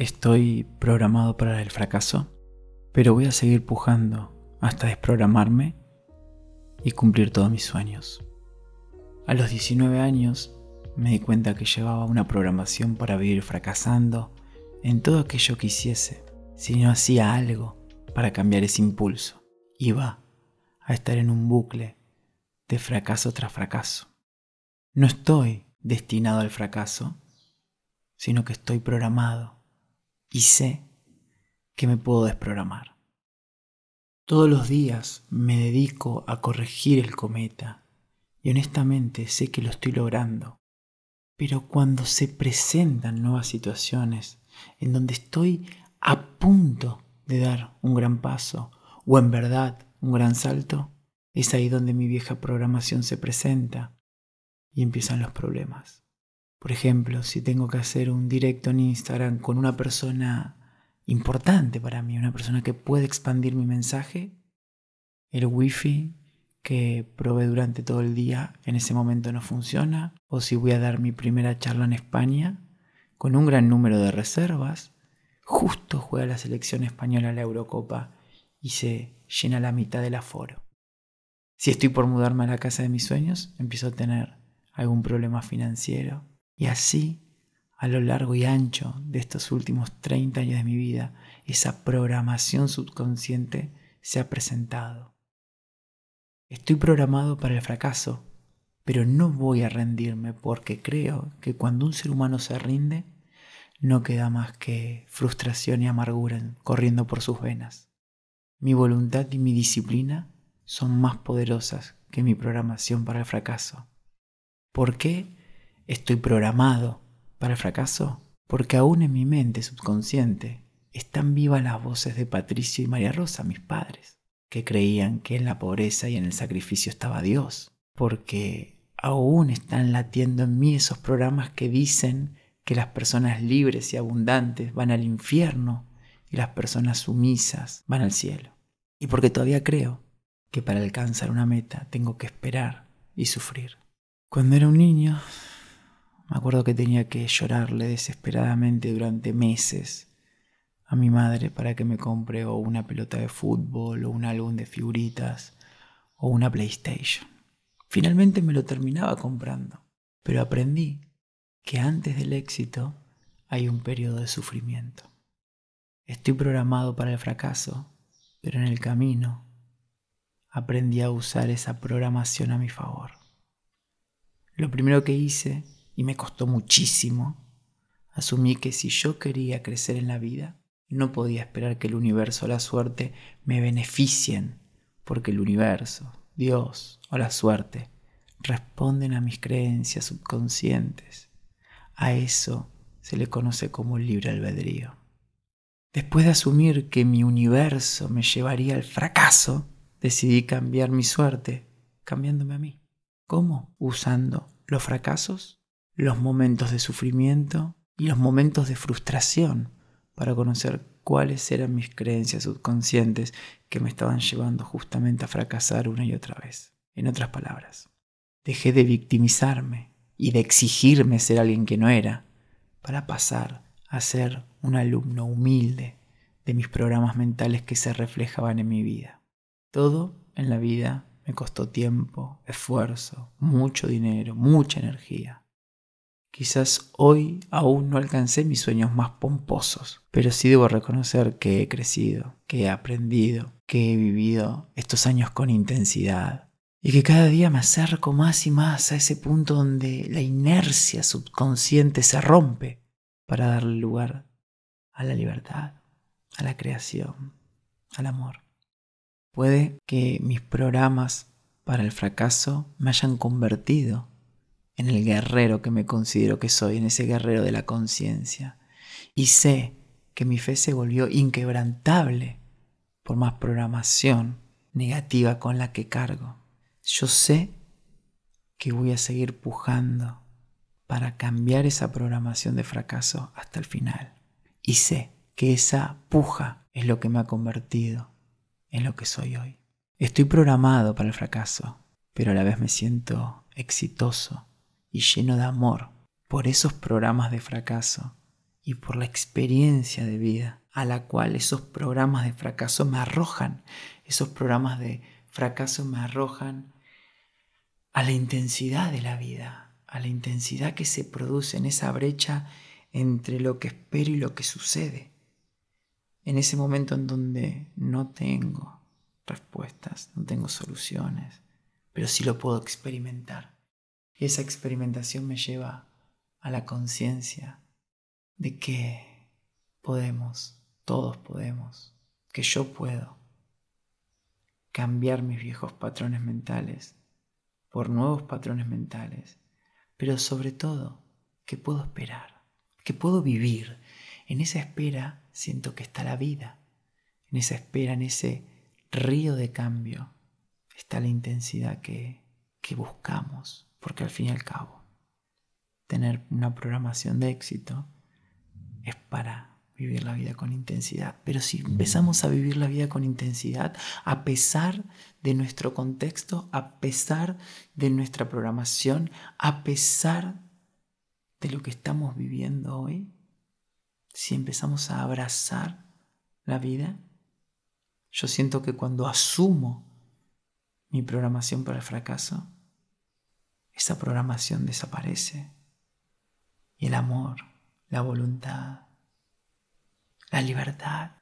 Estoy programado para el fracaso, pero voy a seguir pujando hasta desprogramarme y cumplir todos mis sueños. A los 19 años me di cuenta que llevaba una programación para vivir fracasando en todo aquello que hiciese, si no hacía algo para cambiar ese impulso. Iba a estar en un bucle de fracaso tras fracaso. No estoy destinado al fracaso, sino que estoy programado y sé que me puedo desprogramar. Todos los días me dedico a corregir el cometa y honestamente sé que lo estoy logrando. Pero cuando se presentan nuevas situaciones en donde estoy a punto de dar un gran paso o en verdad un gran salto, es ahí donde mi vieja programación se presenta y empiezan los problemas. Por ejemplo, si tengo que hacer un directo en Instagram con una persona importante para mí, una persona que puede expandir mi mensaje, el wifi que probé durante todo el día en ese momento no funciona, o si voy a dar mi primera charla en España con un gran número de reservas, justo juega la selección española la Eurocopa y se llena la mitad del aforo. Si estoy por mudarme a la casa de mis sueños, empiezo a tener algún problema financiero y así a lo largo y ancho de estos últimos 30 años de mi vida, esa programación subconsciente se ha presentado. Estoy programado para el fracaso, pero no voy a rendirme porque creo que cuando un ser humano se rinde, no queda más que frustración y amargura corriendo por sus venas. Mi voluntad y mi disciplina son más poderosas que mi programación para el fracaso. ¿Por qué estoy programado para el fracaso? Porque aún en mi mente subconsciente están vivas las voces de Patricio y María Rosa, mis padres, que creían que en la pobreza y en el sacrificio estaba Dios. Porque aún están latiendo en mí esos programas que dicen que las personas libres y abundantes van al infierno y las personas sumisas van al cielo. Y porque todavía creo que para alcanzar una meta tengo que esperar y sufrir. Cuando era un niño, me acuerdo que tenía que llorarle desesperadamente durante meses a mi madre para que me compre una pelota de fútbol o un álbum de figuritas o una PlayStation. Finalmente me lo terminaba comprando, pero aprendí que antes del éxito hay un periodo de sufrimiento. Estoy programado para el fracaso, pero en el camino aprendí a usar esa programación a mi favor. Lo primero que hice, y me costó muchísimo, asumí que si yo quería crecer en la vida, no podía esperar que el universo o la suerte me beneficien, porque el universo, Dios o la suerte responden a mis creencias subconscientes. A eso se le conoce como libre albedrío. Después de asumir que mi universo me llevaría al fracaso, decidí cambiar mi suerte, cambiándome a mí. ¿Cómo? Usando los fracasos, los momentos de sufrimiento y los momentos de frustración para conocer cuáles eran mis creencias subconscientes que me estaban llevando justamente a fracasar una y otra vez. En otras palabras, dejé de victimizarme y de exigirme ser alguien que no era para pasar a ser un alumno humilde de mis programas mentales que se reflejaban en mi vida. Todo en la vida me costó tiempo, esfuerzo, mucho dinero, mucha energía. Quizás hoy aún no alcancé mis sueños más pomposos, pero sí debo reconocer que he crecido, que he aprendido, que he vivido estos años con intensidad y que cada día me acerco más y más a ese punto donde la inercia subconsciente se rompe para darle lugar a la libertad, a la creación, al amor. Puede que mis programas para el fracaso me hayan convertido en el guerrero que me considero que soy, en ese guerrero de la conciencia. Y sé que mi fe se volvió inquebrantable por más programación negativa con la que cargo. Yo sé que voy a seguir pujando para cambiar esa programación de fracaso hasta el final. Y sé que esa puja es lo que me ha convertido en lo que soy hoy. Estoy programado para el fracaso, pero a la vez me siento exitoso y lleno de amor por esos programas de fracaso y por la experiencia de vida a la cual esos programas de fracaso me arrojan. Esos programas de fracaso me arrojan a la intensidad de la vida, a la intensidad que se produce en esa brecha entre lo que espero y lo que sucede. En ese momento en donde no tengo respuestas, no tengo soluciones, pero sí lo puedo experimentar. Y esa experimentación me lleva a la conciencia de que podemos, todos podemos, que yo puedo cambiar mis viejos patrones mentales por nuevos patrones mentales, pero sobre todo que puedo esperar, que puedo vivir. En esa espera siento que está la vida, en esa espera, en ese río de cambio, está la intensidad que, que buscamos, porque al fin y al cabo, tener una programación de éxito es para vivir la vida con intensidad. Pero si empezamos a vivir la vida con intensidad, a pesar de nuestro contexto, a pesar de nuestra programación, a pesar de lo que estamos viviendo hoy, si empezamos a abrazar la vida, yo siento que cuando asumo mi programación para el fracaso, esa programación desaparece y el amor la voluntad, la libertad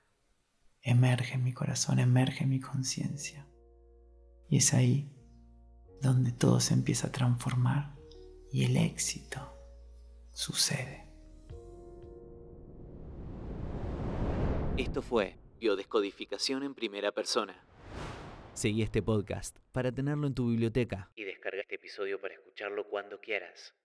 emerge en mi corazón, emerge en mi conciencia. Y es ahí donde todo se empieza a transformar y el éxito sucede. Esto fue Biodescodificación en primera persona. Seguí este podcast para tenerlo en tu biblioteca y este episodio para escucharlo cuando quieras.